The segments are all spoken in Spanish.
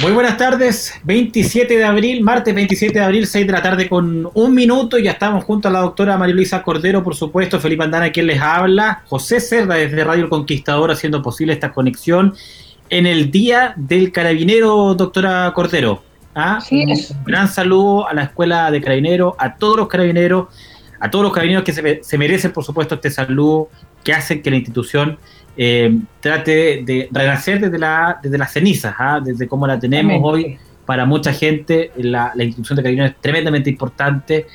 Muy buenas tardes, 27 de abril, martes 27 de abril, 6 de la tarde con un minuto. Ya estamos junto a la doctora María Luisa Cordero, por supuesto, Felipe Andana, quien les habla, José Cerda desde Radio El Conquistador, haciendo posible esta conexión en el Día del Carabinero, doctora Cordero. ¿Ah? Un gran saludo a la Escuela de Carabineros, a todos los carabineros, a todos los carabineros que se, se merecen, por supuesto, este saludo, que hacen que la institución eh, trate de renacer desde, la, desde las cenizas, ¿ah? desde cómo la tenemos hoy. Para mucha gente, la, institución de carabineros es tremendamente importante.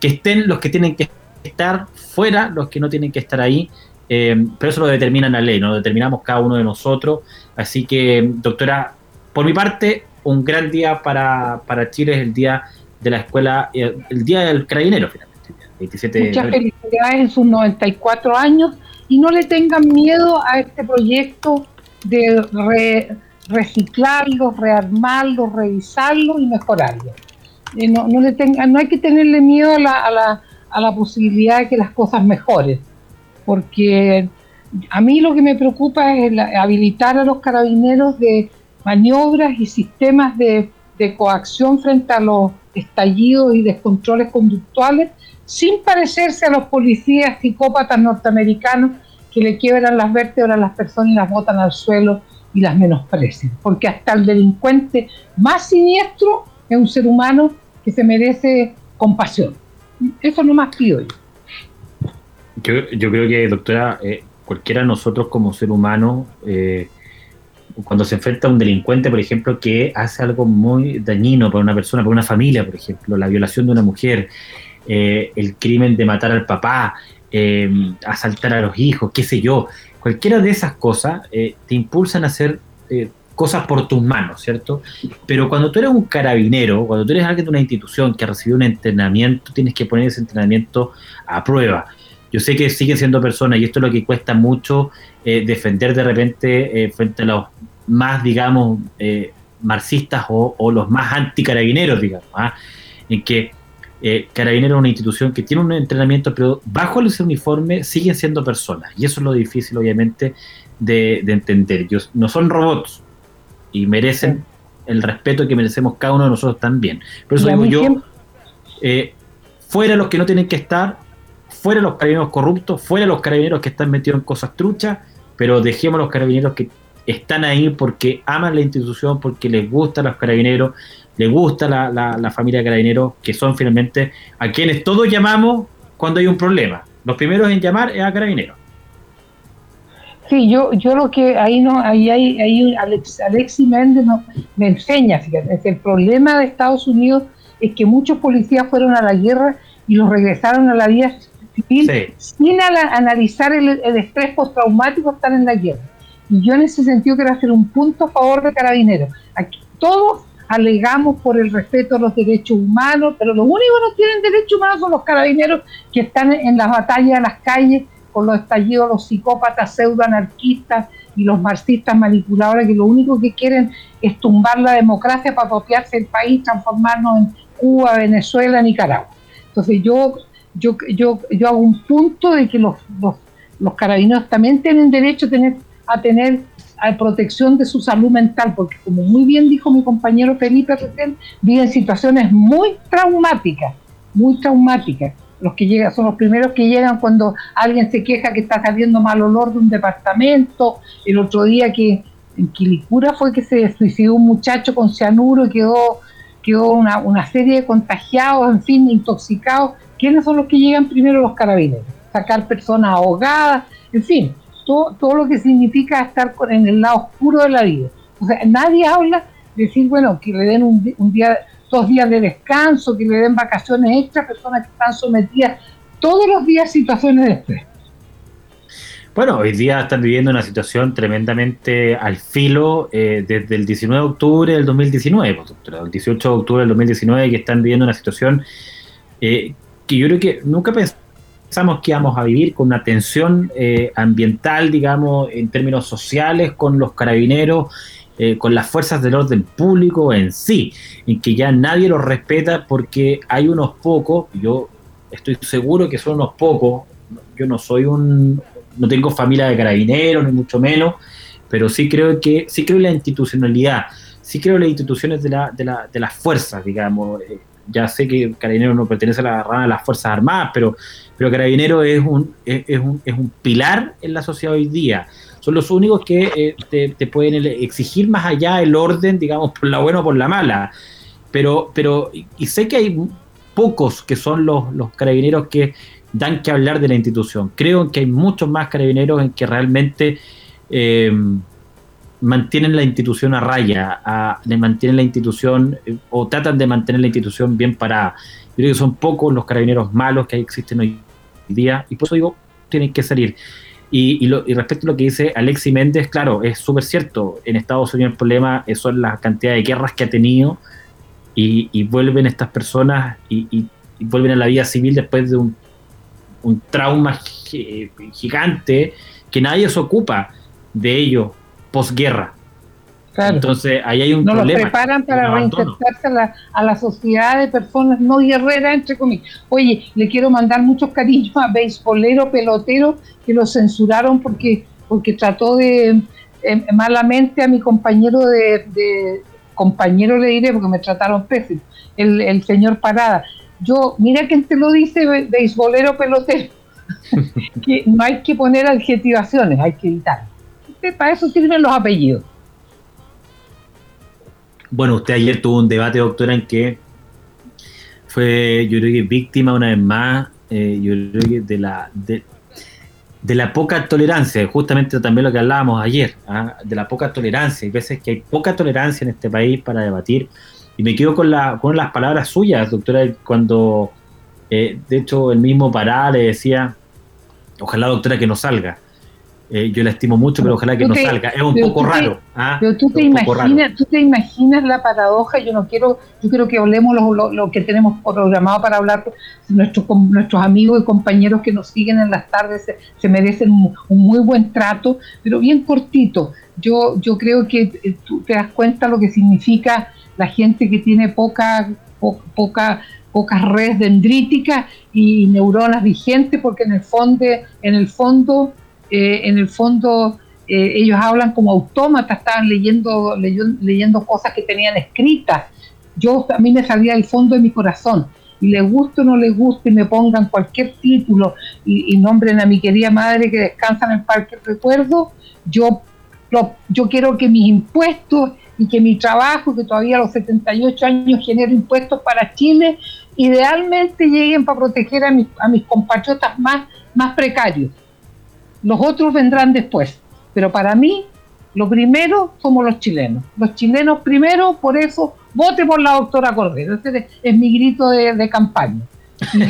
Que estén los que tienen que estar fuera, los que no tienen que estar ahí. Eh, pero eso lo determina la ley, ¿no? lo determinamos cada uno de nosotros. Así que, doctora, por mi parte, un gran día para, para Chile es el día de la escuela, eh, el día del carabinero, finalmente. 27 Muchas felicidades en sus 94 años y no le tengan miedo a este proyecto de reciclarlo, rearmarlo, revisarlo y mejorarlo. Eh, no, no, le no hay que tenerle miedo a la, a, la, a la posibilidad de que las cosas mejoren, porque a mí lo que me preocupa es habilitar a los carabineros de maniobras y sistemas de, de coacción frente a los estallidos y descontroles conductuales sin parecerse a los policías psicópatas norteamericanos que le quiebran las vértebras a las personas y las botan al suelo y las menosprecian. Porque hasta el delincuente más siniestro es un ser humano que se merece compasión. Eso no más pido yo. Yo, creo que, doctora, eh, cualquiera de nosotros como ser humano, eh, cuando se enfrenta a un delincuente, por ejemplo, que hace algo muy dañino para una persona, para una familia, por ejemplo, la violación de una mujer, eh, el crimen de matar al papá, eh, asaltar a los hijos, qué sé yo, cualquiera de esas cosas eh, te impulsan a hacer cosas por tus manos, ¿cierto? Pero cuando tú eres un carabinero, cuando tú eres alguien de una institución que ha recibido un entrenamiento, tienes que poner ese entrenamiento a prueba. Yo sé que siguen siendo personas y esto es lo que cuesta mucho defender de repente frente a los más, digamos, marxistas o, los más anticarabineros, digamos, ¿ah? en que eh, Carabinero es una institución que tiene un entrenamiento, pero bajo ese uniforme siguen siendo personas. Y eso es lo difícil, obviamente, de, entender. Ellos no son robots y merecen el respeto que merecemos cada uno de nosotros también. Por eso digo yo, eh, fuera los que no tienen que estar, fuera los carabineros corruptos, fuera los carabineros que están metidos en cosas truchas, pero dejemos los carabineros que están ahí porque aman la institución, porque les gustan los carabineros, le gusta la, la, familia Carabineros, que son finalmente a quienes todos llamamos cuando hay un problema. Los primeros en llamar es a Carabineros. Sí, yo, yo lo que ahí no, ahí hay, ahí Alex, Alexi Méndez me enseña, fíjate, el problema de Estados Unidos es que muchos policías fueron a la guerra y los regresaron a la vida civil sin analizar el, el estrés postraumático estar en la guerra. Y yo en ese sentido quiero hacer un punto a favor de Carabineros. Aquí todos alegamos por el respeto a los derechos humanos, pero los únicos que no tienen derechos humanos son los carabineros que están en las batallas en las calles con los estallidos, los psicópatas pseudoanarquistas y los marxistas manipuladores que lo único que quieren es tumbar la democracia para apropiarse el país, transformarnos en Cuba, Venezuela, Nicaragua. Entonces yo, yo, yo, yo hago un punto de que los, los, carabineros también tienen derecho a tener, a tener a protección de su salud mental, porque como muy bien dijo mi compañero Felipe recién, viven situaciones muy traumáticas, muy traumáticas. Los que llegan son los primeros que llegan cuando alguien se queja que está saliendo mal olor de un departamento. El otro día que en Quilicura fue que se suicidó un muchacho con cianuro y quedó, quedó una, una serie de contagiados, en fin, intoxicados. ¿Quiénes son los que llegan primero los carabineros? Sacar personas ahogadas, en fin, todo, lo que significa estar en el lado oscuro de la vida. O sea, nadie habla de decir, bueno, que le den un, día, dos días de descanso, que le den vacaciones extra a personas que están sometidas todos los días a situaciones de estrés. Bueno, hoy día están viviendo una situación tremendamente al filo eh, desde el 19 de octubre del 2019, pues, el 18 de octubre del 2019, que están viviendo una situación eh, que yo creo que nunca pensé pensamos que íbamos a vivir con una tensión eh, ambiental, digamos, en términos sociales, con los carabineros, eh, con las fuerzas del orden público en sí, en que ya nadie los respeta porque hay unos pocos, yo estoy seguro que son unos pocos, yo no soy un, no tengo familia de carabineros, ni mucho menos, pero sí creo que, sí creo en la institucionalidad, sí creo en las instituciones de, la, de, la, de las fuerzas, digamos. Eh, ya sé que Carabineros no pertenece a la rama de las Fuerzas Armadas, pero pero Carabinero es un, es, un, es un pilar en la sociedad hoy día. Son los únicos que eh, te, pueden exigir más allá el orden, digamos, por la buena o por la mala. Pero, pero y sé que hay pocos que son los, los carabineros que dan que hablar de la institución. Creo que hay muchos más carabineros en que realmente eh, mantienen la institución a raya, a, mantienen la institución eh, o tratan de mantener la institución bien parada. creo que son pocos los carabineros malos que existen hoy día, y por eso digo, tienen que salir. Y, y, respecto a lo que dice Alexi Méndez, claro, es súper cierto. En Estados Unidos el problema son la cantidad de guerras que ha tenido y, vuelven estas personas y, vuelven a la vida civil después de un, trauma gigante que nadie se ocupa de ello posguerra. Entonces, ahí hay un no problema. Nos preparan para reinsertarse a la, a la, sociedad de personas no guerreras, entre comillas. Oye, le quiero mandar muchos cariños a beisbolero, pelotero, que lo censuraron porque, porque trató de eh, malamente a mi compañero de, compañero le diré porque me trataron pésimo, el, el señor Parada. Yo, mira quién te lo dice, beisbolero, pelotero, que no hay que poner adjetivaciones, hay que evitar. Para eso sirven los apellidos. Bueno, usted ayer tuvo un debate, doctora, en que fue, yo creo víctima una vez más, eh, yo creo que de la, de, la poca tolerancia, justamente también lo que hablábamos ayer, ¿ah? de la poca tolerancia. Hay veces que hay poca tolerancia en este país para debatir. Y me quedo con, la, con las palabras suyas, doctora, cuando, eh, de hecho, el mismo Pará le decía, ojalá, doctora, que no salga. Eh, yo la estimo mucho, pero ojalá que no salga. Es un poco raro. ¿ah? Pero tú te, imaginas, tú te imaginas la paradoja. Yo no quiero, yo quiero que hablemos lo, que tenemos programado para hablar. Nuestros, nuestros amigos y compañeros que nos siguen en las tardes se, merecen un, muy buen trato, pero bien cortito. Yo, yo creo que eh, tú te das cuenta lo que significa la gente que tiene poca, poca pocas redes dendríticas y neuronas vigentes, porque en el fondo, en el fondo eh, en el fondo eh, ellos hablan como autómatas, estaban leyendo, leyendo, cosas que tenían escritas. Yo a mí me salía del fondo de mi corazón y les guste o no les guste y me pongan cualquier título y, nombren a mi querida madre que descansa en el Parque Recuerdo, yo, yo quiero que mis impuestos y que mi trabajo, que todavía a los 78 años genero impuestos para Chile, idealmente lleguen para proteger a mis, a mis compatriotas más, más precarios. Los otros vendrán después. Pero para mí, lo primero somos los chilenos. Los chilenos primero, por eso, vote por la doctora Cordero. Ese es mi grito de, campaña.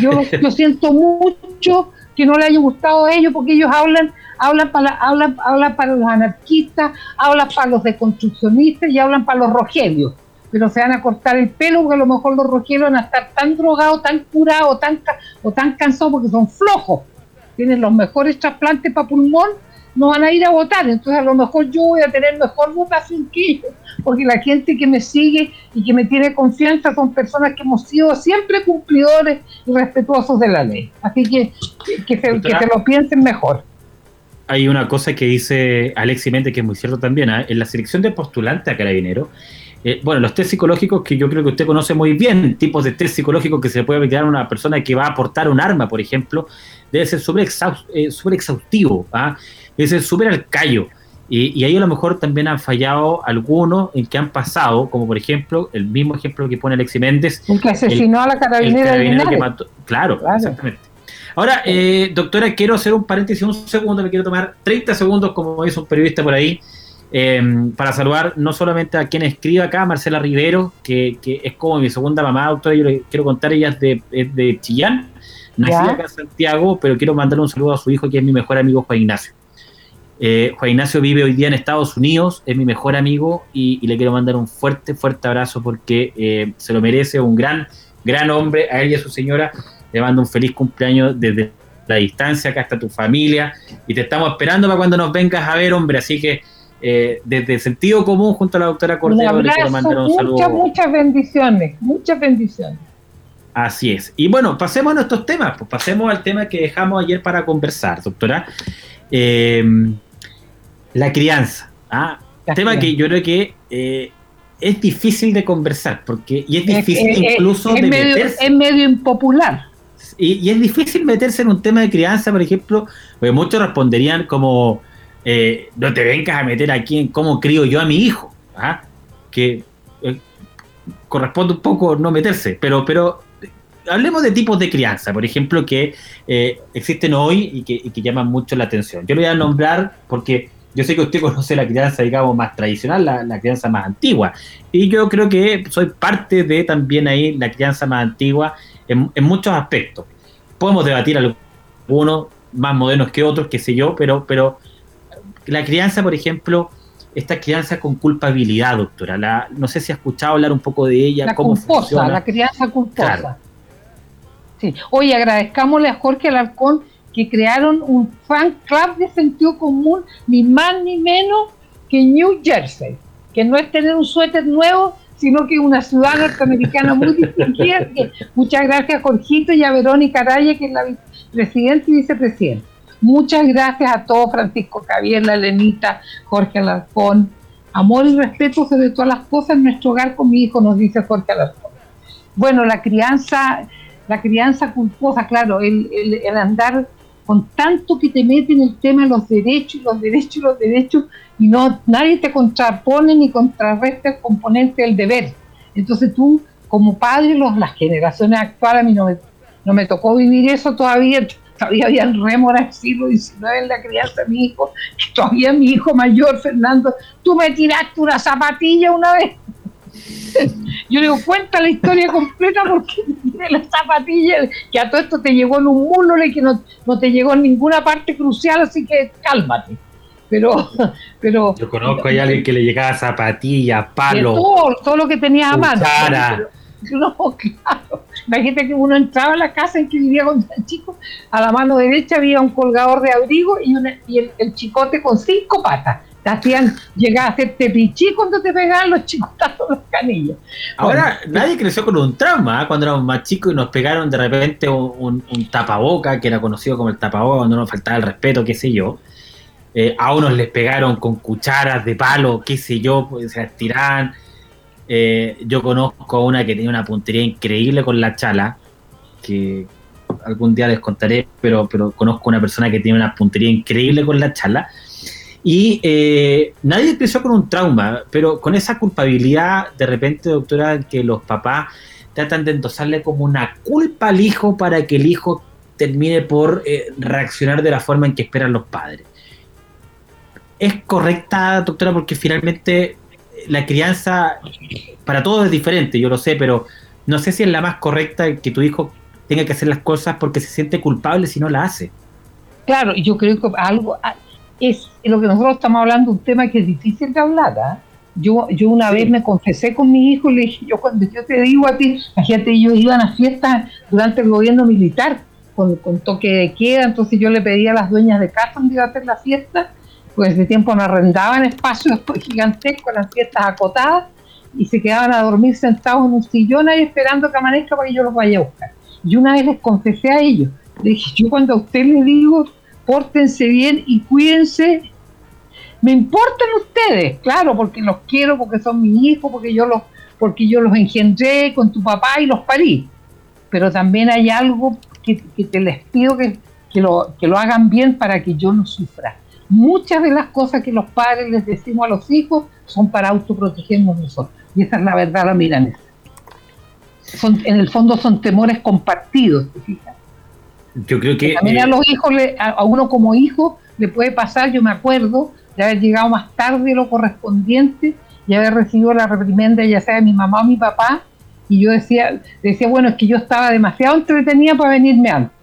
yo, yo siento mucho que no le haya gustado a ellos porque ellos hablan hablan para, hablan, hablan para los anarquistas, hablan para los deconstruccionistas y hablan para los rogelios. Pero se van a cortar el pelo porque a lo mejor los rogelios van a estar tan drogados, tan curados tan, o tan cansados porque son flojos tienen los mejores trasplantes para pulmón, no van a ir a votar. Entonces a lo mejor yo voy a tener mejor votación que ellos, porque la gente que me sigue y que me tiene confianza son personas que hemos sido siempre cumplidores y respetuosos de la ley. Así que que se, lo piensen mejor. hay una cosa que dice Alexi Mente que es muy cierto también. ¿ah? En la selección de postulantes a carabinero, eh, bueno, los test psicológicos que yo creo que usted conoce muy bien, tipos de test psicológicos que se puede aplicar a una persona que va a aportar un arma, por ejemplo, debe ser súper eh, exhaustivo, ¿ah? debe ser súper al callo. Y, ahí a lo mejor también han fallado algunos en que han pasado, como por ejemplo, el mismo ejemplo que pone Alexi Méndez. El que asesinó a la carabinera. que mató, claro, exactamente. Ahora, eh, doctora, quiero hacer un paréntesis, un segundo, me quiero tomar 30 segundos, como dice un periodista por ahí, eh, para saludar no solamente a quien escribe acá, Marcela Rivero, que, es como mi segunda mamá, doctora, yo le quiero contar, ella es de, de Chillán, nacida acá en Santiago, pero quiero mandarle un saludo a su hijo, que es mi mejor amigo Juan Ignacio. Eh, Juan Ignacio vive hoy día en Estados Unidos, es mi mejor amigo y, le quiero mandar un fuerte, fuerte abrazo porque eh, se lo merece, un gran, gran hombre, a él y a su señora. Le mando un feliz cumpleaños desde la distancia, acá está tu familia y te estamos esperando para cuando nos vengas a ver, hombre. Así que eh, desde el sentido común, junto a la doctora Cordero, le quiero mandar un saludo. Muchas, muchas bendiciones, muchas bendiciones. Así es. Y bueno, pasemos a nuestros temas, pues pasemos al tema que dejamos ayer para conversar, doctora. Eh, la crianza. ¿ah? tema que yo creo que eh, es difícil de conversar, porque y es difícil incluso de medio, meterse. Es medio impopular. Y, es difícil meterse en un tema de crianza, por ejemplo, porque muchos responderían como, eh, no te vengas a meter aquí en cómo crío yo a mi hijo, ¿ah? que eh, corresponde un poco no meterse, pero, pero hablemos de tipos de crianza, por ejemplo, que existen hoy y que, que llaman mucho la atención. Yo lo voy a nombrar porque yo sé que usted conoce la crianza, digamos, más tradicional, la, crianza más antigua. Y yo creo que soy parte de también ahí la crianza más antigua en, muchos aspectos. Podemos debatir algunos más modernos que otros, qué sé yo, pero, pero la crianza, por ejemplo, esta crianza con culpabilidad, doctora. La, no sé si ha escuchado hablar un poco de ella, la cómo funciona. La crianza culposa. Sí. Oye, agradezcámosle a Jorge Alarcón que crearon un fan club de sentido común, ni más ni menos que New Jersey, que no es tener un suéter nuevo, sino que una ciudad norteamericana muy distinguida. muchas gracias a Jorgito y a Verónica Araya, que es la presidenta y vicepresidenta. Muchas gracias a todos, Francisco Javier, la Lenita, Jorge Alarcón. Amor y respeto sobre todas las cosas en nuestro hogar con mi hijo, nos dice Jorge Alarcón. Bueno, la crianza, la crianza culposa, claro, el, el andar con tanto que te mete en el tema de los derechos los derechos los derechos y no nadie te contrapone ni contrarresta el componente del deber. Entonces tú, como padre, los, las generaciones actuales, a mí no me, no me tocó vivir eso todavía, todavía había rémora del siglo XIX en la crianza de mi hijo, todavía mi hijo mayor, Fernando, tú me tiraste una zapatilla una vez. Yo le digo, cuenta la historia completa porque tiene la zapatilla que a todo esto te llegó en un mulo y que no, te llegó en ninguna parte crucial, así que cálmate. Pero, pero. Yo conozco a alguien que le llegaba zapatilla, palo. Todo, todo, lo que tenía a mano. no, claro. Imagínate que uno entraba a la casa en que vivía con el chico, a la mano derecha había un colgador de abrigo y, y el chicote con cinco patas hacían llegar a hacerte pichí cuando te pegaban los chicotazos los canillos. Ahora, nadie creció con un trauma. ¿eh? Cuando éramos más chicos y nos pegaron de repente un, tapaboca, que era conocido como el tapaboca, cuando nos faltaba el respeto, qué sé yo. Eh, a unos les pegaron con cucharas de palo, qué sé yo, pues, se tiraban. Eh, yo conozco a una que tenía una puntería increíble con la chala, que algún día les contaré, pero, pero conozco a una persona que tiene una puntería increíble con la chala y eh, nadie empezó con un trauma, pero con esa culpabilidad, de repente, doctora, que los papás tratan de endosarle como una culpa al hijo para que el hijo termine por eh, reaccionar de la forma en que esperan los padres. ¿Es correcta, doctora? Porque finalmente la crianza para todos es diferente, yo lo sé, pero no sé si es la más correcta que tu hijo tenga que hacer las cosas porque se siente culpable si no la hace. Claro, yo creo que algo, es lo que nosotros estamos hablando, un tema que es difícil de hablar. ¿ah? Yo, yo una vez me confesé con mi hijo y le dije, yo cuando yo te digo a ti, la gente ellos iban a fiestas durante el gobierno militar, con, con, toque de queda, entonces yo le pedía a las dueñas de casa donde iba a hacer la fiesta, pues de tiempo no arrendaban espacios gigantescos, las fiestas acotadas, y se quedaban a dormir sentados en un sillón ahí esperando que amanezca para que yo los vaya a buscar. Y una vez les confesé a ellos, le dije, yo cuando a usted le digo pórtense bien y cuídense. Me importan ustedes, claro, porque los quiero, porque son mis hijos, porque yo los, porque yo los engendré con tu papá y los parí. Pero también hay algo que, te les pido que, que, lo, que lo hagan bien para que yo no sufra. Muchas de las cosas que los padres les decimos a los hijos son para autoprotegernos nosotros. Y esa es la verdad, la milanesa. Son, en el fondo son temores compartidos, Yo creo que... También a eh, los hijos, a uno como hijo, le puede pasar, yo me acuerdo, de haber llegado más tarde de lo correspondiente y haber recibido la reprimenda ya sea de mi mamá o mi papá, y yo decía, decía, bueno, es que yo estaba demasiado entretenida para venirme antes,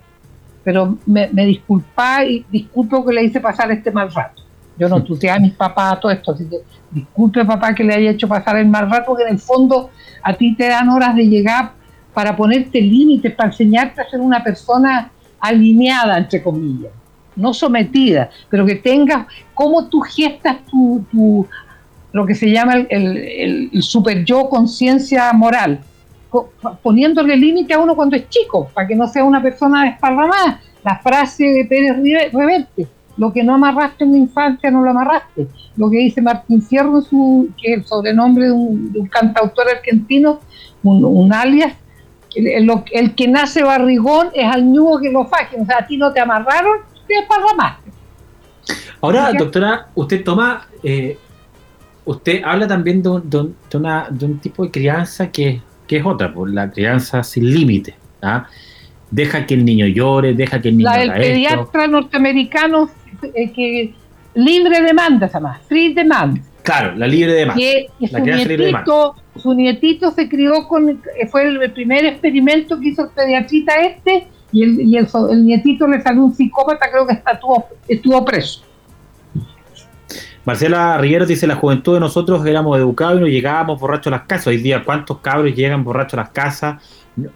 pero me, me disculpa y disculpo que le hice pasar este mal rato. Yo no tuteé a mis papás todo esto, así que disculpe papá que le haya hecho pasar el mal rato, porque en el fondo a ti te dan horas de llegar para ponerte límites, para enseñarte a ser una persona alineada, entre comillas no sometida, pero que tengas cómo tú gestas tu, lo que se llama el, super yo conciencia moral, poniéndole límite a uno cuando es chico, para que no sea una persona desparramada. La frase de Pérez Reverte, lo que no amarraste en la infancia no lo amarraste. Lo que dice Martín Fierro, su, que es el sobrenombre de un, cantautor argentino, un, alias, el, el, que nace barrigón es al nudo que lo faje. O sea, a ti no te amarraron, Ahora, doctora, usted toma, eh, usted habla también de, un, tipo de crianza que, es otra, por la crianza sin límite. ¿ah? Deja que el niño llore, deja que el niño. La del pediatra norteamericano eh, que libre demanda, se llama, free demand. Claro, la libre demanda. Que, su, nietito, su nietito se crió con, fue el primer experimento que hizo el pediatrita este, y el, y el, nietito le salió un psicópata, creo que estuvo, estuvo preso. Marcela Riguero dice, la juventud de nosotros éramos educados y no llegábamos borrachos a las casas. Hoy día, ¿cuántos cabros llegan borrachos a las casas?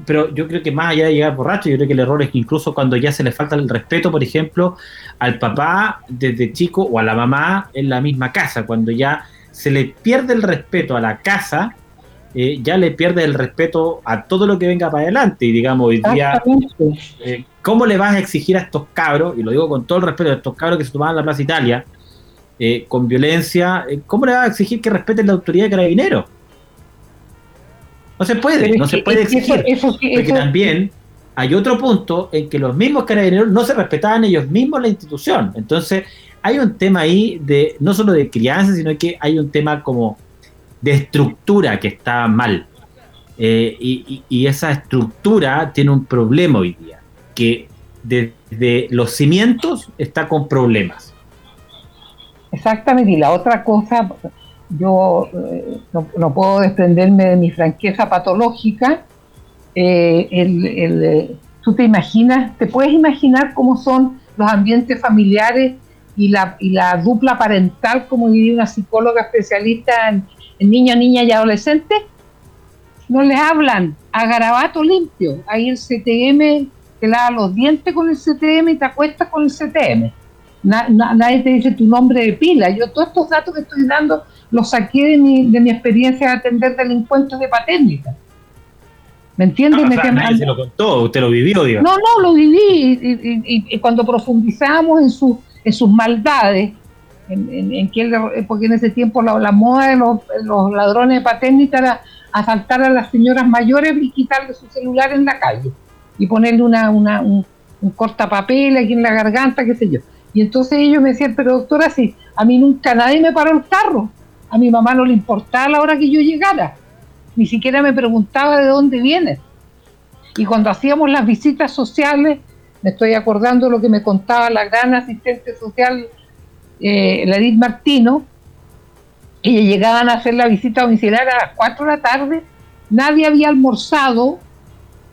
Pero yo creo que más allá de llegar borrachos, yo creo que el error es que incluso cuando ya se le falta el respeto, por ejemplo, al papá desde chico o a la mamá en la misma casa, cuando ya se le pierde el respeto a la casa, eh, ya le pierde el respeto a todo lo que venga para adelante. Y digamos, hoy día, eh, ¿cómo le vas a exigir a estos cabros, y lo digo con todo el respeto, a estos cabros que se tomaban la Plaza Italia, eh, con violencia, ¿cómo le vas a exigir que respeten la autoridad de carabineros? No se puede, no se puede exigir. porque también hay otro punto en que los mismos carabineros no se respetaban ellos mismos la institución. Entonces, hay un tema ahí de no solo de crianza, sino que hay un tema como de estructura que está mal. Eh, y, esa estructura tiene un problema hoy día, que desde los cimientos está con problemas. Exactamente, y la otra cosa, yo eh, no, puedo desprenderme de mi franqueza patológica. Eh, el, tú te imaginas, te puedes imaginar cómo son los ambientes familiares y la, y la dupla parental, como diría una psicóloga especialista en, niños, niñas y adolescentes, no les hablan a garabato limpio. Ahí el CTM te lava los dientes con el CTM y te acuestas con el CTM. Nadie te dice tu nombre de pila. Yo todos estos datos que estoy dando los saqué de mi, de mi experiencia de atender delincuentes de paténnica. ¿Me entiendes? Ah, nadie se lo contó, usted lo vivió, digo. No, no, lo viví. Y, y, cuando profundizamos en, su, en sus maldades, en, en, porque en ese tiempo la, moda de los, ladrones de patente era asaltar a las señoras mayores y quitarle su celular en la calle y ponerle una, una, un, cortapapel aquí en la garganta, qué sé yo. Y entonces ellos me decían, pero doctora, si a mí nunca nadie me paró el carro, a mi mamá no le importaba la hora que yo llegara, ni siquiera me preguntaba de dónde vienes. Y cuando hacíamos las visitas sociales, me estoy acordando lo que me contaba la gran asistente social eh, la Martino, y llegaban a hacer la visita domiciliaria a las 4 de la tarde, nadie había almorzado,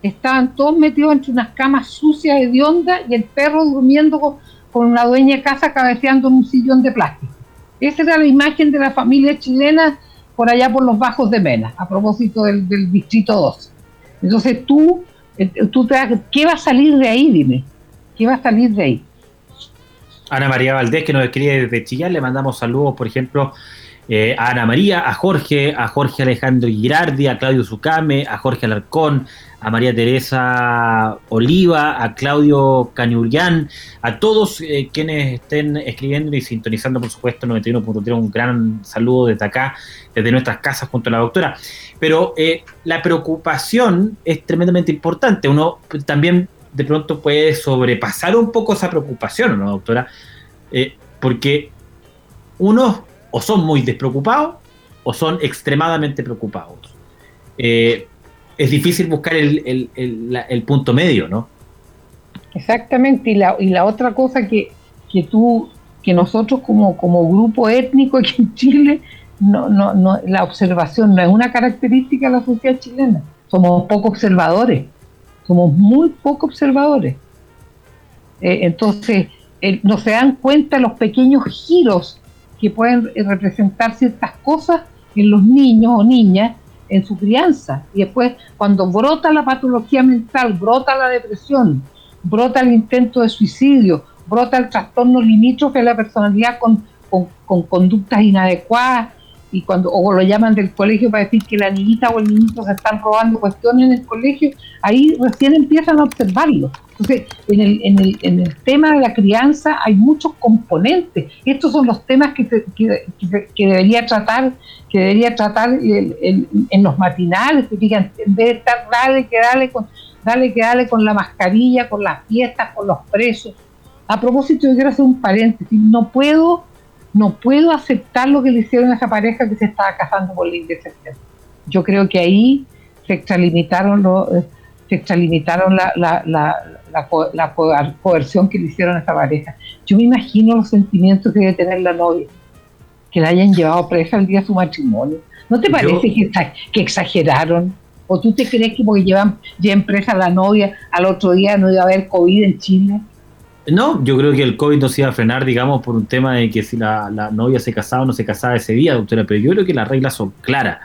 estaban todos metidos entre unas camas sucias, de onda y el perro durmiendo con, una dueña de casa cabeceando en un sillón de plástico. Esa era la imagen de la familia chilena por allá por los bajos de Mena, a propósito del, distrito 2. Entonces tú, eh, tú te, ¿qué va a salir de ahí? Dime, ¿qué va a salir de ahí? Ana María Valdés, que nos escribe desde Chillán, le mandamos saludos, por ejemplo, eh, a Ana María, a Jorge, a Jorge Alejandro Girardi, a Claudio Zucame, a Jorge Alarcón, a María Teresa Oliva, a Claudio Caniurián, a todos eh, quienes estén escribiendo y sintonizando, por supuesto, 91.3. Un gran saludo desde acá, desde nuestras casas, junto a la doctora. Pero eh, la preocupación es tremendamente importante. Uno también de pronto puede sobrepasar un poco esa preocupación, ¿no, doctora? porque unos o son muy despreocupados o son extremadamente preocupados. Eh, es difícil buscar el, punto medio, ¿no? Exactamente, y la, y la otra cosa que, que tú, que nosotros como, como grupo étnico aquí en Chile, no, no, no, la observación no es una característica de la sociedad chilena. Somos poco observadores, somos muy poco observadores. Eh, entonces, no se dan cuenta los pequeños giros que pueden representar ciertas cosas en los niños o niñas en su crianza. Y después, cuando brota la patología mental, brota la depresión, brota el intento de suicidio, brota el trastorno limítrofe de la personalidad con, con conductas inadecuadas, y cuando o lo llaman del colegio para decir que la niñita o el niñito se están robando cuestiones en el colegio, ahí recién empiezan a observarlo. Entonces, en el, en el, en el tema de la crianza hay muchos componentes. Estos son los temas que, que, debería tratar que debería tratar en los matinales, que digan, en vez de estar, dale que dale con, dale que dale con la mascarilla, con las fiestas, con los presos. A propósito, yo quiero hacer un paréntesis. No puedo no puedo aceptar lo que le hicieron a esa pareja que se estaba casando por la indecisión. Yo creo que ahí se extralimitaron, eh, se extralimitaron la, la, la, la, coerción que le hicieron a esa pareja. Yo me imagino los sentimientos que debe tener la novia, que la hayan llevado presa el día de su matrimonio. ¿No te parece que, que exageraron? ¿O tú te crees que porque llevan, llevan presa a la novia, al otro día no iba a haber COVID en Chile? No, yo creo que el COVID no se iba a frenar, digamos, por un tema de que si la, novia se casaba o no se casaba ese día, doctora, pero yo creo que las reglas son claras.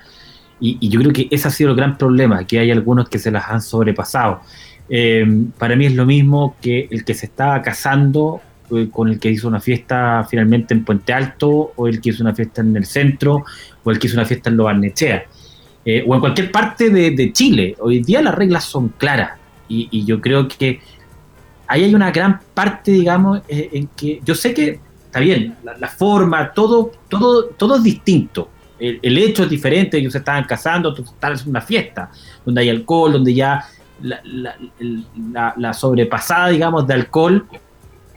Y, yo creo que ese ha sido el gran problema, que hay algunos que se las han sobrepasado. Eh, para mí es lo mismo que el que se estaba casando eh, con el que hizo una fiesta finalmente en Puente Alto, o el que hizo una fiesta en el centro, o el que hizo una fiesta en Lo eh, o en cualquier parte de, Chile. Hoy día las reglas son claras. y yo creo que ahí hay una gran parte, digamos, eh, en que yo sé que está bien, la, forma, todo, todo, todo es distinto. El, hecho es diferente, ellos se estaban casando, tú estás en una fiesta, donde hay alcohol, donde ya la, sobrepasada, digamos, de alcohol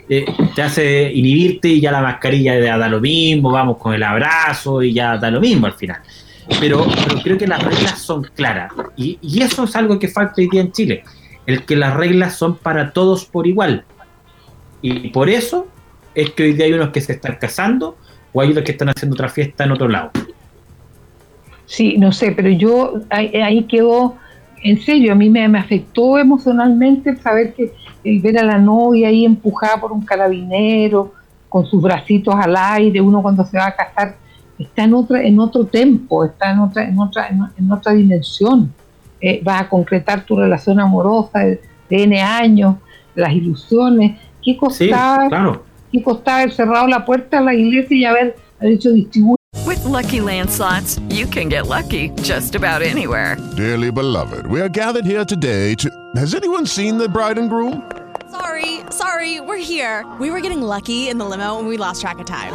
eh, te hace inhibirte y ya la mascarilla da lo mismo, vamos con el abrazo y ya da lo mismo al final. Pero, creo que las reglas son claras y, y, eso es algo que falta hoy día en Chile el que las reglas son para todos por igual. Y por eso es que hoy día hay unos que se están casando o hay otros que están haciendo otra fiesta en otro lado. Sí, no sé, pero yo ahí, quedó, en serio, a mí me, afectó emocionalmente saber que el ver a la novia ahí empujada por un carabinero, con sus bracitos al aire, uno cuando se va a casar, está en otra, en otro tiempo, está en otra, en otra, en otra dimensión eh, vas a concretar tu relación amorosa de, de, N años, las ilusiones. ¿Qué costaba, sí, claro. ¿Qué costaba haber cerrado la puerta a la iglesia y haber, haber hecho distribuir? With lucky landslots, you can get lucky just about anywhere. Dearly beloved, we are gathered here today to. Has anyone seen the bride and groom? Sorry, sorry, we're here. We were getting lucky in the limo and we lost track of time.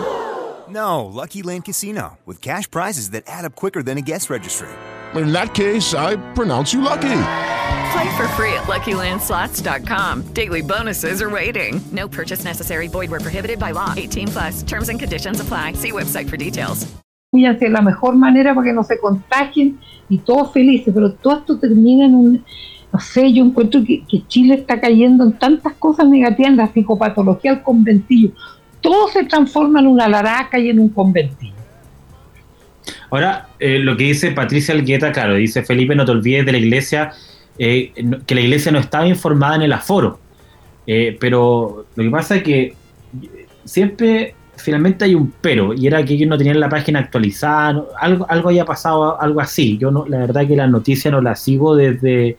No, Lucky Land Casino, with cash prizes that add up quicker than a guest registry in that case, I pronounce you lucky. Play for free at LuckyLandSlots.com. Daily bonuses are waiting. No purchase necessary. Void were prohibited by law. 18 plus. Terms and conditions apply. See website for details. de la mejor manera para que no se contagien y todos felices, pero todo esto termina en un, no sé, yo encuentro que, que Chile está cayendo en tantas cosas negativas, en la psicopatología, el conventillo, todo se transforma en una laraca y en un conventillo. Ahora, eh, lo que dice Patricia Algueta, claro, dice Felipe, no te olvides de la iglesia, eh, que la iglesia no estaba informada en el aforo. Eh, pero lo que pasa es que siempre finalmente hay un pero, y era que ellos no tenían la página actualizada, algo, algo haya pasado, algo así. Yo no, la verdad que la noticia no la sigo desde,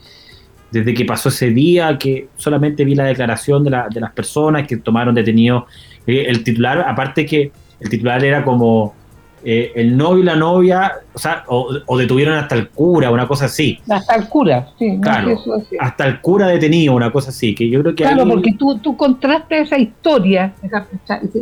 desde que pasó ese día, que solamente vi la declaración de, de las personas que tomaron detenido el titular, aparte que el titular era como eh, el novio y la novia, o sea, o, detuvieron hasta el cura, una cosa así. Hasta el cura, sí. Claro, hasta el cura detenido, una cosa así, que yo creo que... Claro, porque tú, tú contrastas esa historia,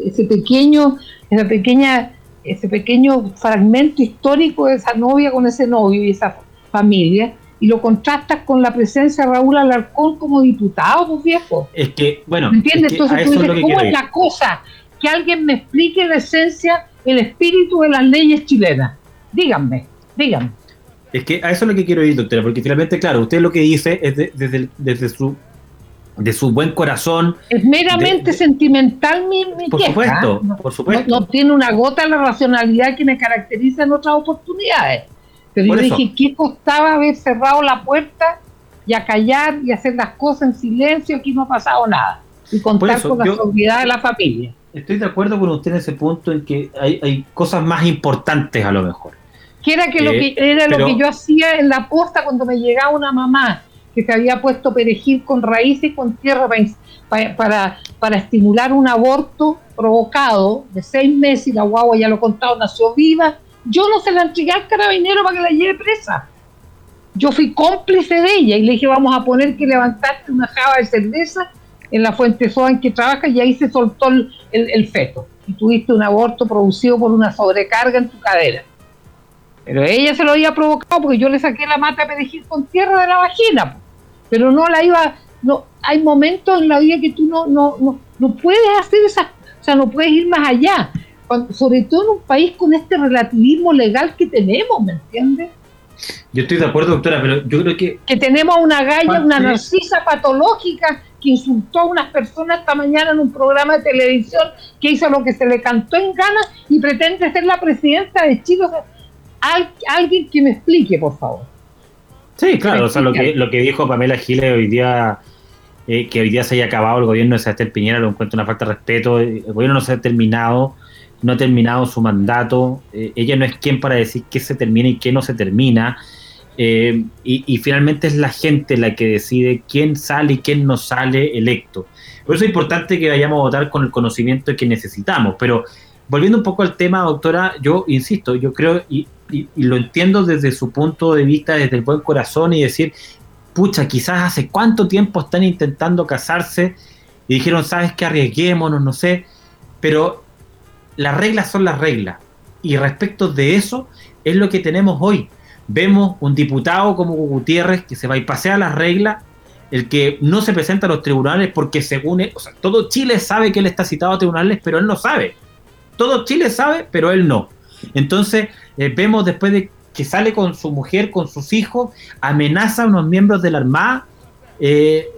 ese, pequeño, esa pequeña, ese pequeño fragmento histórico de esa novia con ese novio y esa familia, y lo contrastas con la presencia de Raúl Alarcón como diputado, pues viejo. Es que, bueno... ¿Me entiendes? Entonces tú dices, ¿cómo es la cosa? Que alguien me explique la esencia el espíritu de las leyes chilenas. Díganme, díganme. Es que a eso es lo que quiero ir, doctora, porque finalmente, claro, usted lo que dice es desde, desde su de su buen corazón. Es meramente sentimental mi, mi Por supuesto, por supuesto. No, tiene una gota de la racionalidad que me caracteriza en otras oportunidades. Pero yo dije, ¿qué costaba haber cerrado la puerta y a callar y hacer las cosas en silencio? Aquí no ha pasado nada. Y contar con la seguridad de la familia. Estoy de acuerdo con usted en ese punto en que hay, cosas más importantes a lo mejor. Que era, que lo, que, eh, era lo que yo hacía en la posta cuando me llegaba una mamá que se había puesto perejil con raíces y con tierra para, para, para, estimular un aborto provocado de seis meses y la guagua, ya lo he contado, nació viva. Yo no se la entregué al carabinero para que la lleve presa. Yo fui cómplice de ella y le dije, vamos a poner que levantaste una java de cerveza en la fuente soa en que trabajas y ahí se soltó el, feto. Y tuviste un aborto producido por una sobrecarga en tu cadera. Pero ella se lo había provocado porque yo le saqué la mata de perejil con tierra de la vagina. Pero no la iba. No, hay momentos en la vida que tú no, no, no, no puedes hacer esas. O sea, no puedes ir más allá. sobre todo en un país con este relativismo legal que tenemos, ¿me entiendes? Yo estoy de acuerdo, doctora, pero yo creo que... Que tenemos una galla, una narcisa patológica que insultó a unas personas esta mañana en un programa de televisión que hizo lo que se le cantó en gana y pretende ser la presidenta de Chile. alguien que me explique, por favor. Sí, claro, o sea, lo que, lo que dijo Pamela Giles hoy día, eh, que hoy día se haya acabado el gobierno de Sebastián Piñera, lo encuentro una falta de respeto. El gobierno no se ha terminado, no ha terminado su mandato. Eh, ella no es quien para decir qué se termina y qué no se termina. Eh, y, finalmente es la gente la que decide quién sale y quién no sale electo. Por eso es importante que vayamos a votar con el conocimiento que necesitamos. Pero volviendo un poco al tema, doctora, yo insisto, yo creo y, lo entiendo desde su punto de vista, desde el buen corazón y decir, pucha, quizás hace cuánto tiempo están intentando casarse y dijeron, sabes que arriesguémonos, no sé, pero las reglas son las reglas. Y respecto de eso es lo que tenemos hoy vemos un diputado como Gutiérrez que se va y pasea las reglas, el que no se presenta a los tribunales porque según él, o sea, todo Chile sabe que él está citado a tribunales, pero él no sabe. Todo Chile sabe, pero él no. Entonces, eh, vemos después de que sale con su mujer, con sus hijos, amenaza a unos miembros de la Armada. Eh,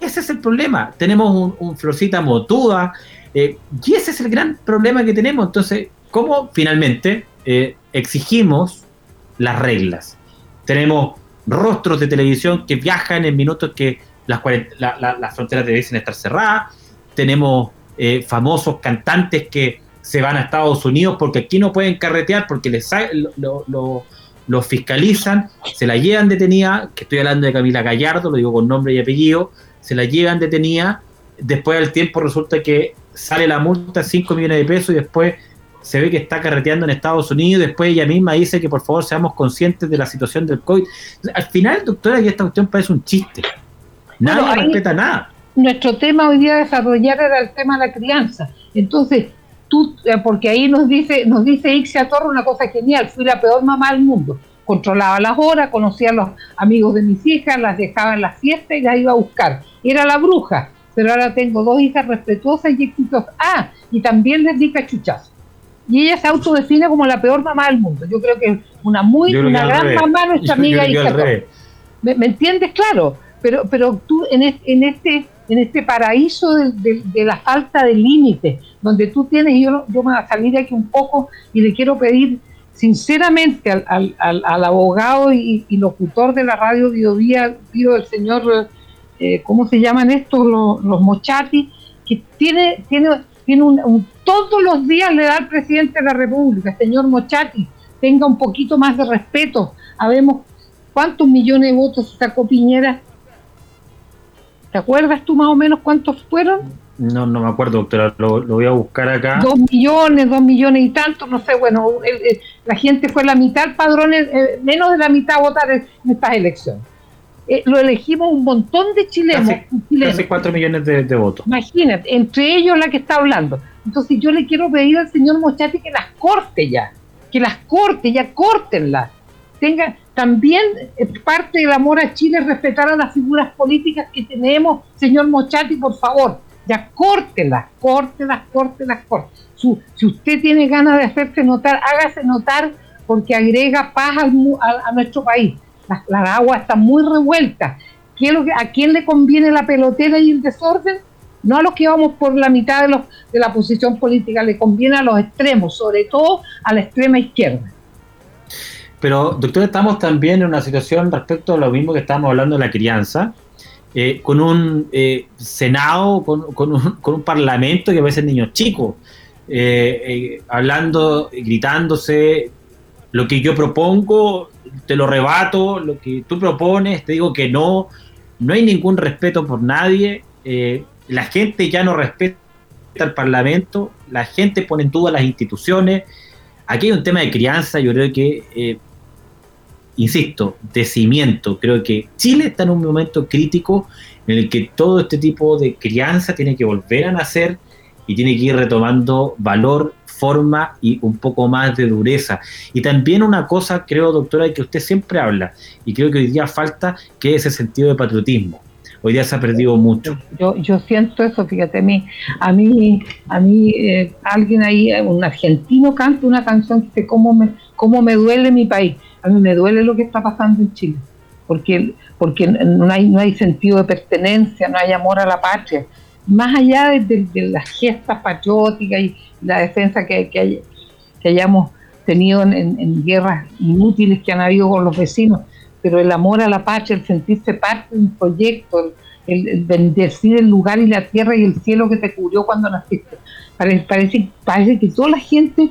ese es el problema. Tenemos un, un Florcita Motuda, eh, y ese es el gran problema que tenemos. Entonces, ¿cómo finalmente exigimos las reglas. Tenemos rostros de televisión que viajan en minutos que las, las fronteras deben estar cerradas. Tenemos eh, famosos cantantes que se van a Estados Unidos porque aquí no pueden carretear porque les lo, lo, fiscalizan, se la llevan detenida, que estoy hablando de Camila Gallardo, lo digo con nombre y apellido, se la llevan detenida, después del tiempo resulta que sale la multa 5 millones de pesos y después se ve que está carreteando en Estados Unidos, después ella misma dice que por favor seamos conscientes de la situación del COVID. Al final, doctora, que esta cuestión parece un chiste. Nadie respeta nada. Nuestro tema hoy día a desarrollar era el tema de la crianza. Entonces, tú, eh, porque ahí nos dice, nos dice Ixia Torre una cosa genial, fui la peor mamá del mundo. Controlaba las horas, conocía a los amigos de mis hijas, las dejaba en la fiesta y las iba a buscar. Era la bruja, pero ahora tengo dos hijas respetuosas y exitosas. Ah, y también les di cachuchazo y ella se autodefine como la peor mamá del mundo. Yo creo que es una muy una gran mamá nuestra amiga y ¿Me, entiendes? Claro, pero pero tú en, en este en este paraíso de, la falta de límites, donde tú tienes, yo, yo me voy a salir de aquí un poco y le quiero pedir sinceramente al, al, abogado y, locutor de la radio Biodía, el señor, eh, ¿cómo se llaman estos? Los, los Mochati, que tiene, tiene tiene un, todos los días le da al presidente de la República, señor Mochati, tenga un poquito más de respeto. Sabemos cuántos millones de votos sacó Piñera. ¿Te acuerdas tú más o menos cuántos fueron? No, no me acuerdo, doctora, lo, voy a buscar acá. Dos millones, dos millones y tantos, no sé, bueno, la gente fue la mitad padrones, eh, menos de la mitad a votar en, estas elecciones. Eh, lo elegimos un montón de chilenos. Casi, cuatro millones de, votos. Imagínate, entre ellos la que está hablando. Entonces yo le quiero pedir al señor Mochati que las corte ya, que las corte, ya córtenlas. Tenga, también eh, parte del amor a Chile respetar a las figuras políticas que tenemos, señor Mochati, por favor ya córtelas, córtelas, córtelas, córtelas. si usted tiene ganas de hacerse notar, hágase notar porque agrega paz a, nuestro país. Las, aguas están muy revueltas. ¿A quién le conviene la pelotera y el desorden? No a los que vamos por la mitad de, los, de la posición política, le conviene a los extremos, sobre todo a la extrema izquierda. Pero, doctor, estamos también en una situación respecto a lo mismo que estábamos hablando de la crianza, eh, con un eh, Senado, con, un, Parlamento que a veces niños chicos, eh, hablando, gritándose, lo que yo propongo, te lo rebato, lo que tú propones, te digo que no, no hay ningún respeto por nadie, la gente ya no respeta al Parlamento, la gente pone en duda las instituciones, aquí hay un tema de crianza, yo creo que insisto, de cimiento. Creo que Chile está en un momento crítico en el que todo este tipo de crianza tiene que volver a nacer y tiene que ir retomando valor, forma y un poco más de dureza. Y también una cosa, creo, doctora, que usted siempre habla, y creo que hoy día falta, que es ese sentido de patriotismo. Hoy día se ha perdido mucho. Yo, yo siento eso, fíjate, a mí, a mí, a mí eh, alguien ahí, un argentino canta una canción que dice, ¿cómo me, cómo me duele mi país? a mí me duele lo que está pasando en Chile, porque, porque no, hay, no hay sentido de pertenencia, no hay amor a la patria. Más allá de, las gestas patrióticas y la defensa que, que, hayamos tenido en, guerras inútiles que han habido con los vecinos, pero el amor a la patria, el sentirse parte de un proyecto, el, bendecir el lugar y la tierra y el cielo que te cubrió cuando naciste. Parece, parece, parece que toda la gente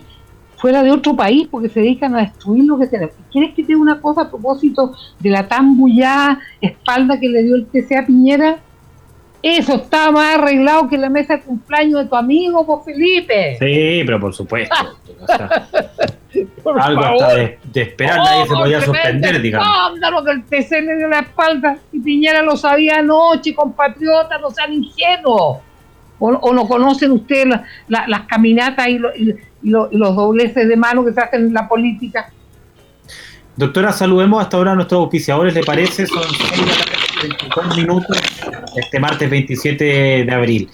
fuera de otro país porque se dedican a destruir lo que tenemos. ¿Quieres que te diga una cosa a propósito de la tan bullada espalda que le dio el TCA Piñera? Eso está más arreglado que la mesa de cumpleaños de tu amigo, pues Felipe. Sí, pero por supuesto. algo hasta de, esperar, nadie se podía suspender, digamos. lo que el TC le dio la espalda y Piñera lo sabía anoche, compatriotas, no sean ingenuos. O, no conocen ustedes las caminatas y, y, los dobleces de mano que se hacen en la política. Doctora, saludemos hasta ahora a nuestros auspiciadores, ¿le parece? Son 22 minutos este martes 27 de abril.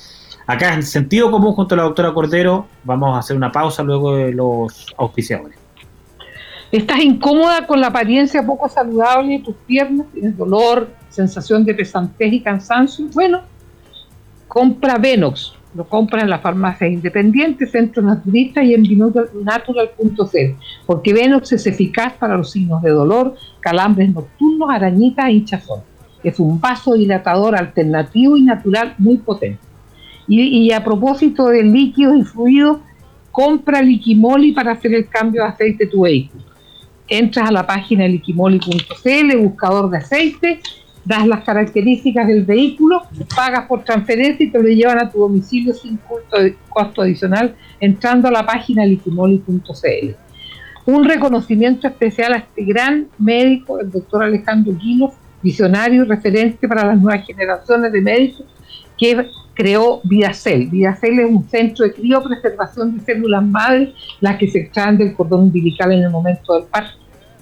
Acá en sentido común junto a la doctora Cordero, vamos a hacer una pausa luego de los auspiciadores. ¿Estás incómoda con la apariencia poco saludable de tus piernas? ¿Tienes dolor, sensación de pesantez y cansancio? Bueno, compra Venox lo compran en las farmacias independientes, centros naturistas y en natural.cl, porque Venox es eficaz para los signos de dolor, calambres nocturnos, arañitas e hinchazón. Es un vasodilatador alternativo y natural muy potente. Y, a propósito de líquidos y fluidos, compra Liquimoli para hacer el cambio de aceite de tu vehículo. Entras a la página liquimoli.cl, buscador de aceite, das las características del vehículo, pagas por transferencia y te lo llevan a tu domicilio sin costo, adicional entrando a la página liquimoli.cl. Un reconocimiento especial a este gran médico, el doctor Alejandro Guino, visionario y referente para las nuevas generaciones de médicos, que creó Vidacel. Vidacel es un centro de criopreservación de células madres, las que se extraen del cordón umbilical en el momento del parto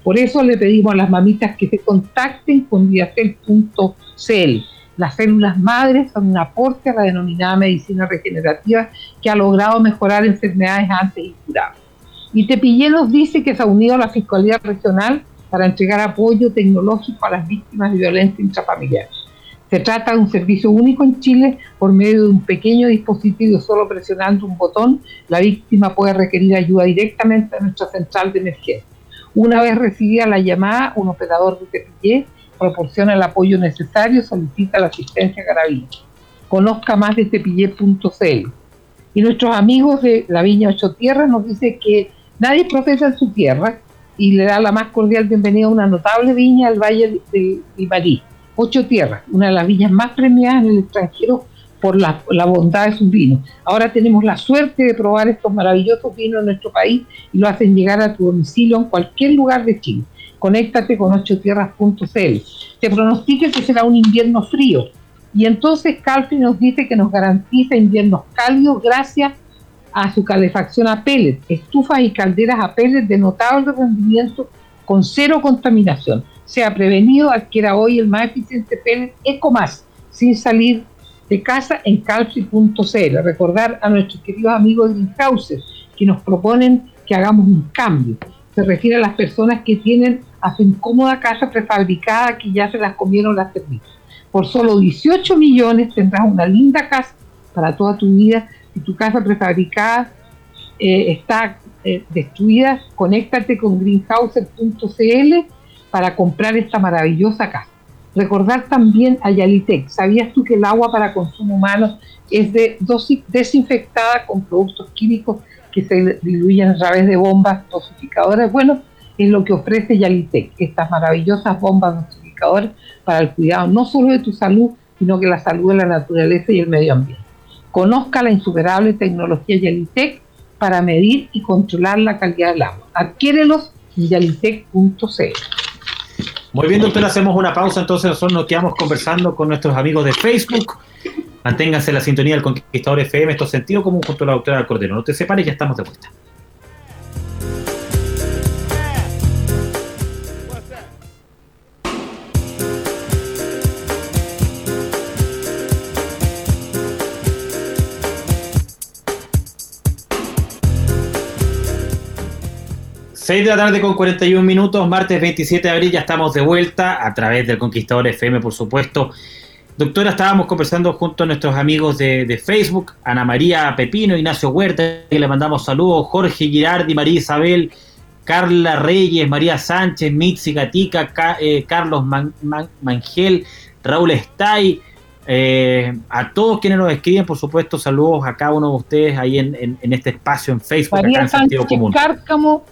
por eso le pedimos a las mamitas que se contacten con diacel.cl. Las células madres son un aporte a la denominada medicina regenerativa que ha logrado mejorar enfermedades antes incurables. Y Tepillé nos dice que se ha unido a la Fiscalía Regional para entregar apoyo tecnológico a las víctimas de violencia intrafamiliar. Se trata de un servicio único en Chile por medio de un pequeño dispositivo, solo presionando un botón, la víctima puede requerir ayuda directamente a nuestra central de emergencia. Una vez recibida la llamada, un operador de Tepillé proporciona el apoyo necesario, solicita la asistencia carabina. Conozca más de tepillé.cl. Y nuestros amigos de la Viña Ocho Tierras nos dicen que nadie profesa en su tierra y le da la más cordial bienvenida a una notable viña al Valle de Ibarí. Ocho Tierras, una de las viñas más premiadas en el extranjero por la, la, bondad de sus vinos. Ahora tenemos la suerte de probar estos maravillosos vinos en nuestro país y lo hacen llegar a tu domicilio en cualquier lugar de Chile. Conéctate con ochotierras.cl. Te pronostica que será un invierno frío y entonces Calfin nos dice que nos garantiza inviernos cálidos gracias a su calefacción a pellet, estufas y calderas a pellet de notable rendimiento con cero contaminación. Sea prevenido, adquiera hoy el más eficiente pellet Ecomas sin salir de casa en calci.cl. Recordar a nuestros queridos amigos Greenhouses que nos proponen que hagamos un cambio. Se refiere a las personas que tienen a su incómoda casa prefabricada que ya se las comieron las termitas. Por solo 18 millones tendrás una linda casa para toda tu vida. Si tu casa prefabricada eh, está eh, destruida, conéctate con greenhouser.cl para comprar esta maravillosa casa. Recordar también a Yalitec. ¿Sabías tú que el agua para consumo humano es de desinfectada con productos químicos que se diluyen a través de bombas dosificadoras? Bueno, es lo que ofrece Yalitec, estas maravillosas bombas dosificadoras para el cuidado no solo de tu salud, sino que la salud de la naturaleza y el medio ambiente. Conozca la insuperable tecnología Yalitec para medir y controlar la calidad del agua. Adquiérelos en yalitec.cl. Muy bien, doctor, hacemos una pausa, entonces nosotros nos quedamos conversando con nuestros amigos de Facebook. Manténganse la sintonía del Conquistador FM, esto sentido común junto a la doctora Cordero. No te separes, ya estamos de vuelta. 6 de la tarde con 41 minutos, martes 27 de abril, ya estamos de vuelta a través del Conquistador FM, por supuesto. Doctora, estábamos conversando junto a nuestros amigos de, Facebook, Ana María Pepino, Ignacio Huerta, que le mandamos saludos, Jorge Girardi, María Isabel, Carla Reyes, María Sánchez, Mitzi Gatica, eh, Carlos Mangel, Raúl Estay, eh, a todos quienes nos escriben, por supuesto, saludos a cada uno de ustedes ahí en, este espacio en Facebook, María acá en Sánchez Común. Cárcamo,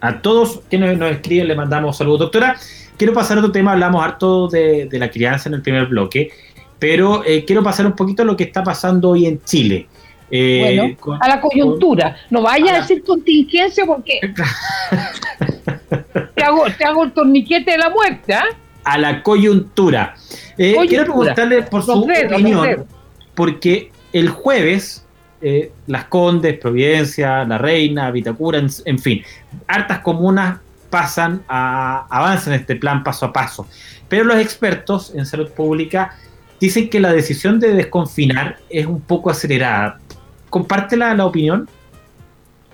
a todos quienes nos escriben le mandamos saludos. Doctora, quiero pasar a otro tema, hablamos harto de, la crianza en el primer bloque, pero eh, quiero pasar un poquito a lo que está pasando hoy en Chile. Eh, a la coyuntura. no vaya a, decir contingencia porque te, hago, te hago el torniquete de la muerte. ¿ah? A la coyuntura. Eh, quiero preguntarle por su opinión, porque el jueves eh, Las Condes, Providencia, La Reina, Vitacura, en, fin, hartas comunas pasan a avanzan en este plan paso a paso. Pero los expertos en salud pública dicen que la decisión de desconfinar es un poco acelerada. ¿Comparte la, la opinión?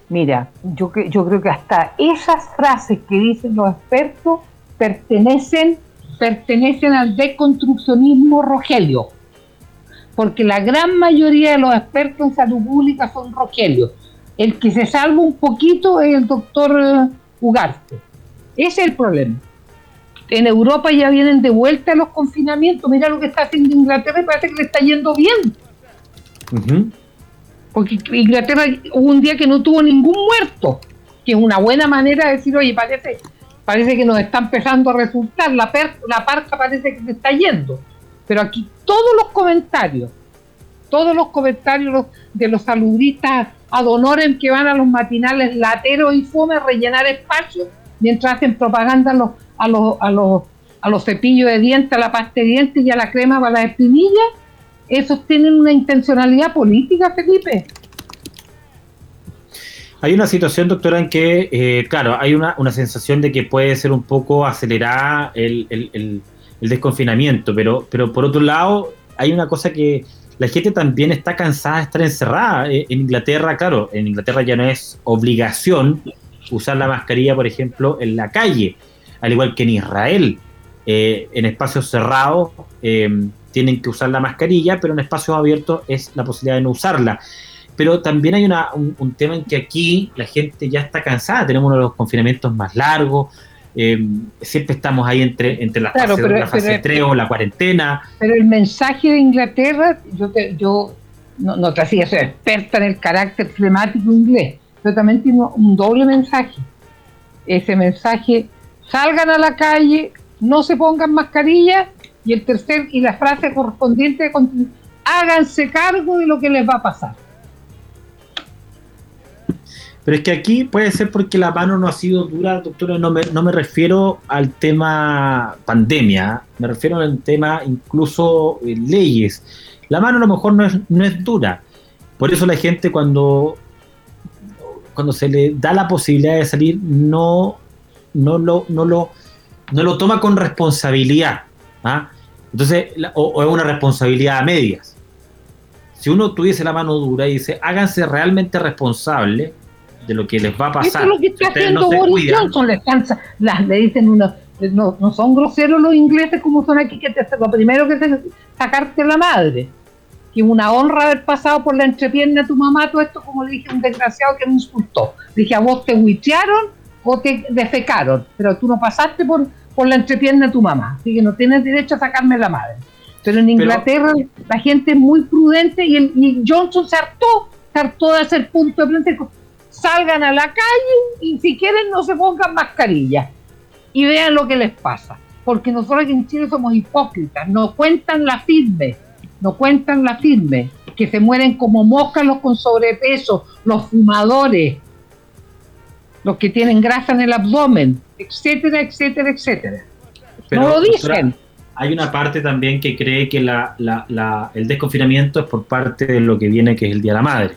Mira, yo, yo creo que hasta esas frases que dicen los expertos pertenecen, pertenecen al deconstruccionismo Rogelio porque la gran mayoría de los expertos en salud pública son Rogelio. El que se salva un poquito es el doctor eh, Ugarte. Ese es el problema. En Europa ya vienen de vuelta los confinamientos. Mira lo que está haciendo Inglaterra y parece que le está yendo bien. Porque Inglaterra hubo un día que no tuvo ningún muerto, que es una buena manera de decir, oye, parece, parece que nos está empezando a resultar, la, la parca parece que se está yendo. Pero aquí todos los comentarios, todos los comentarios de los saludistas ad que van a los matinales lateros y fome a rellenar espacios mientras hacen propaganda a los, a los, a los, cepillos de dientes, a la pasta de dientes y a la crema para las espinillas, esos tienen una intencionalidad política, Felipe. Hay una situación, doctora, en que, eh, claro, hay una, una, sensación de que puede ser un poco acelerada el, el el desconfinamiento, pero, pero por otro lado, hay una cosa que la gente también está cansada de estar encerrada. Eh, en Inglaterra, claro, en Inglaterra ya no es obligación usar la mascarilla, por ejemplo, en la calle, al igual que en Israel. Eh, en espacios cerrados em, tienen que usar la mascarilla, pero en espacios abiertos es la posibilidad de no usarla. Pero también hay una, un, un, tema en que aquí la gente ya está cansada, tenemos uno de los confinamientos más largos, eh, siempre estamos ahí entre, entre la fase, 3 o la cuarentena. Pero el mensaje de Inglaterra, yo, yo no, no te hacía ser experta en el carácter flemático inglés, pero también tiene un doble mensaje. Ese mensaje, salgan a la calle, no se pongan mascarilla Y el tercer, y la frase correspondiente, háganse cargo de lo que les va a pasar. Pero es que aquí puede ser porque la mano no ha sido dura, doctora, no me, no me refiero al tema pandemia, me refiero al tema incluso eh, leyes. La mano a lo mejor no es, no es dura. Por eso la gente cuando, cuando se le da la posibilidad de salir no, no, lo, no, lo, no lo toma con responsabilidad. ¿ah? Entonces, o, es una responsabilidad a medias. Si uno tuviese la mano dura y dice, háganse realmente responsables, de lo que les va a pasar. Eso es lo que está haciendo Boris Johnson, cansa, las, le dicen uno, no, no, son groseros los ingleses como son aquí, que te, lo primero que te sacarte la madre. Que una honra haber pasado por la entrepierna de tu mamá, todo esto como le dije a un desgraciado que me insultó. Dije, a vos te huichearon o te defecaron, pero tú no pasaste por, por la entrepierna de tu mamá, así que no tienes derecho a sacarme la madre. Pero en Inglaterra la gente es muy prudente y, el, y Johnson se hartó, se hartó de hacer punto de frente salgan a la calle y si quieren no se pongan mascarilla y vean lo que les pasa. Porque nosotros aquí en Chile somos hipócritas, no cuentan la firme, no cuentan la firme, que se mueren como moscas los con sobrepeso, los fumadores, los que tienen grasa en el abdomen, etcétera, etcétera, etcétera. no lo dicen. hay una parte también que cree que el desconfinamiento es por parte de lo que viene, que es el Día de la Madre.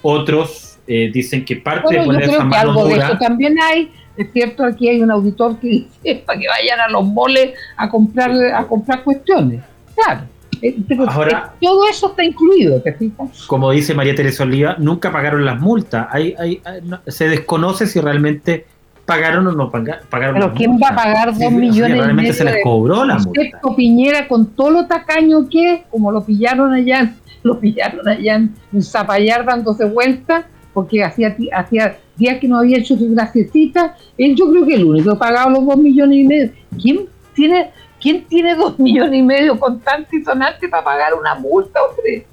Otros eh, dicen que parte de poner esa mano algo de eso también hay. Es cierto, aquí hay un auditor que dice para que vayan a los moles a comprar, a comprar cuestiones. Claro. Eh, Ahora, eh, todo eso está incluido, ¿te fijas? Como dice María Teresa Oliva, nunca pagaron las multas. Hay, hay, se desconoce si realmente pagaron o no pagaron. Pero ¿quién va a pagar dos millones si realmente se les cobró la multa. Piñera, con todo lo tacaño que es, como lo pillaron allá, lo pillaron allá en Zapallar dándose vueltas, porque hacía, hacía días que no había hecho su graciecita, él yo creo que el único que ha pagado los dos millones y medio. ¿Quién tiene, quién tiene dos millones y medio constante y sonante para pagar una multa, hombre?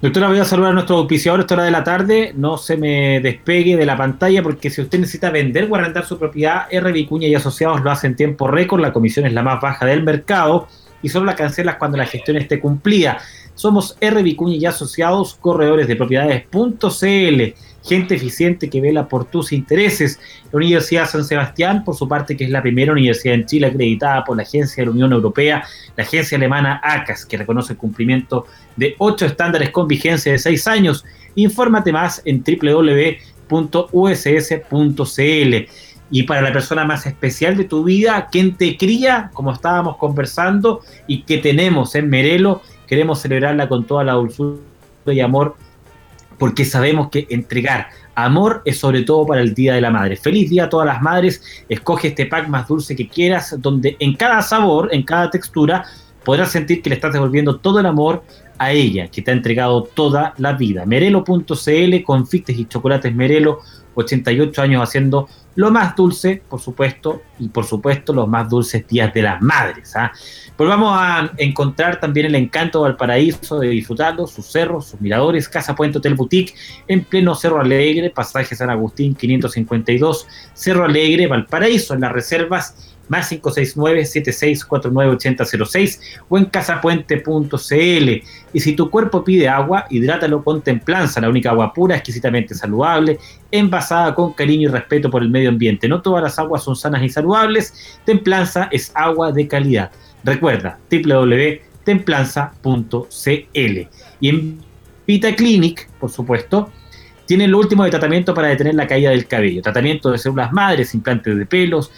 Doctora, voy a saludar a nuestro auspiciador a esta hora de la tarde. No se me despegue de la pantalla porque si usted necesita vender o arrendar su propiedad, R. Vicuña y Asociados lo hace en tiempo récord. La comisión es la más baja del mercado y solo la cancelas cuando la gestión esté cumplida. Somos R. Vicuña y Asociados, corredores de propiedades.cl, gente eficiente que vela por tus intereses. La Universidad San Sebastián, por su parte, que es la primera universidad en Chile acreditada por la Agencia de la Unión Europea, la agencia alemana ACAS, que reconoce el cumplimiento de ocho estándares con vigencia de seis años. Infórmate más en www.uss.cl y para la persona más especial de tu vida, quien te cría, como estábamos conversando, y que tenemos en Merelo, queremos celebrarla con toda la dulzura y amor, porque sabemos que entregar amor es sobre todo para el Día de la Madre. Feliz día a todas las madres, escoge este pack más dulce que quieras, donde en cada sabor, en cada textura, podrás sentir que le estás devolviendo todo el amor a ella, que te ha entregado toda la vida. Merelo.cl, confites y chocolates Merelo, 88 años haciendo lo más dulce, por supuesto, y por supuesto los más dulces días de las madres. ¿ah? Pues vamos a encontrar también el encanto de Valparaíso, de disfrutarlo, sus cerros, sus miradores, Casa Puente Hotel Boutique, en pleno Cerro Alegre, pasaje San Agustín 552, Cerro Alegre, Valparaíso, en las reservas más 569-7649-8006 o en casapuente.cl. Y si tu cuerpo pide agua, hidrátalo con Templanza, la única agua pura, exquisitamente saludable, envasada con cariño y respeto por el medio ambiente. No todas las aguas son sanas y saludables, Templanza es agua de calidad. Recuerda, www.templanza.cl. Y en Vita Clinic, por supuesto, tienen lo último de tratamiento para detener la caída del cabello. Tratamiento de células madres, implantes de pelos,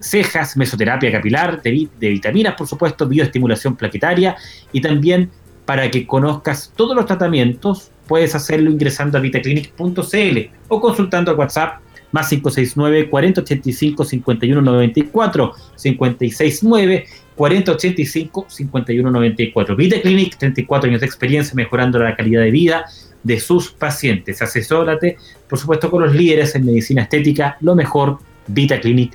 cejas, mesoterapia capilar, de, vitaminas, por supuesto, bioestimulación plaquetaria y también para que conozcas todos los tratamientos, puedes hacerlo ingresando a vitaclinic.cl o consultando al WhatsApp más 569 4085 5194 569 4085 5194 Vitaclinic, 34 años de experiencia mejorando la calidad de vida de sus pacientes. Asesórate, por supuesto, con los líderes en medicina estética, lo mejor, Vitaclinic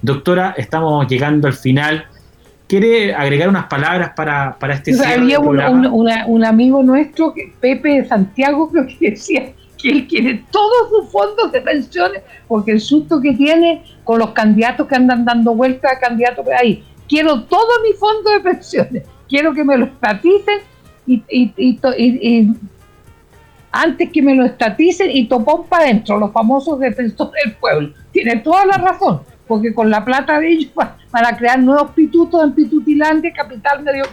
Doctora, estamos llegando al final. ¿Quiere agregar unas palabras para, para este Había un, un, amigo nuestro, Pepe de Santiago, creo que decía que él quiere todos sus fondos de pensiones, porque el susto que tiene con los candidatos que andan dando vueltas a candidatos por ahí. Quiero todo mi fondo de pensiones, quiero que me lo estaticen y, y, antes que me lo estaticen y topón para adentro, los famosos defensores del pueblo. Tiene toda la razón, porque con la plata de ellos van a crear nuevos pitutos en Pitutilandia, capital medio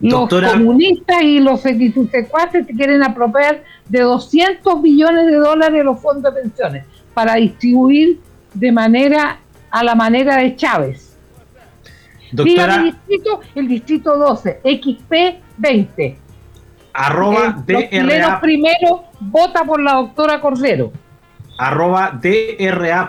Los comunistas y los secuaces se quieren apropiar de 200 billones de dólares los fondos de pensiones para distribuir de manera a la manera de Chávez. Doctora, el distrito, el distrito 12, XP 20. Arroba DRA. primero vota por la doctora Cordero. Arroba DRA.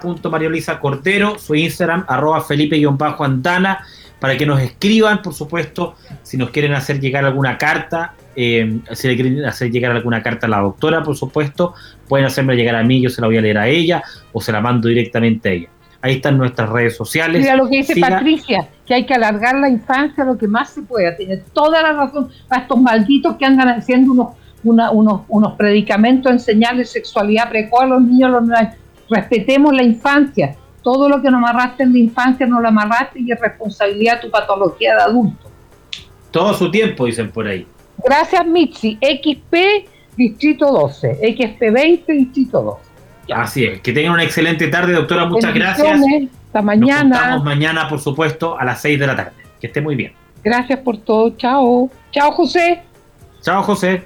Cordero, su Instagram, arroba Felipe-Antana, para que nos escriban, por supuesto, si nos quieren hacer llegar alguna carta, eh, si le quieren hacer llegar alguna carta a la doctora, por supuesto, pueden hacerme llegar a mí, yo se la voy a leer a ella o se la mando directamente a ella. Ahí están nuestras redes sociales. Mira lo que dice Patricia, que hay que alargar la infancia lo que más se pueda. Tiene toda la razón para estos malditos que andan haciendo unos, unos, unos predicamentos en señales de sexualidad precoz a los niños. Los, respetemos la infancia. Todo lo que nos amarraste en la infancia no lo amarraste y es responsabilidad tu patología de adulto. Todo su tiempo, dicen por ahí. Gracias, Mitzi. XP, Distrito 12. XP 20, Distrito 12. Así es. Que tengan una excelente tarde, doctora. Muchas gracias. Hasta mañana. Nos mañana, por supuesto, a las 6 de la tarde. Que esté muy bien. Gracias por todo. Chao. Chao, José. Chao, José.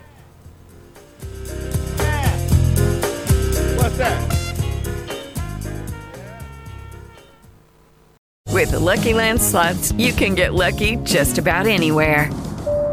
With the Lucky Land slots, you can get lucky just about anywhere.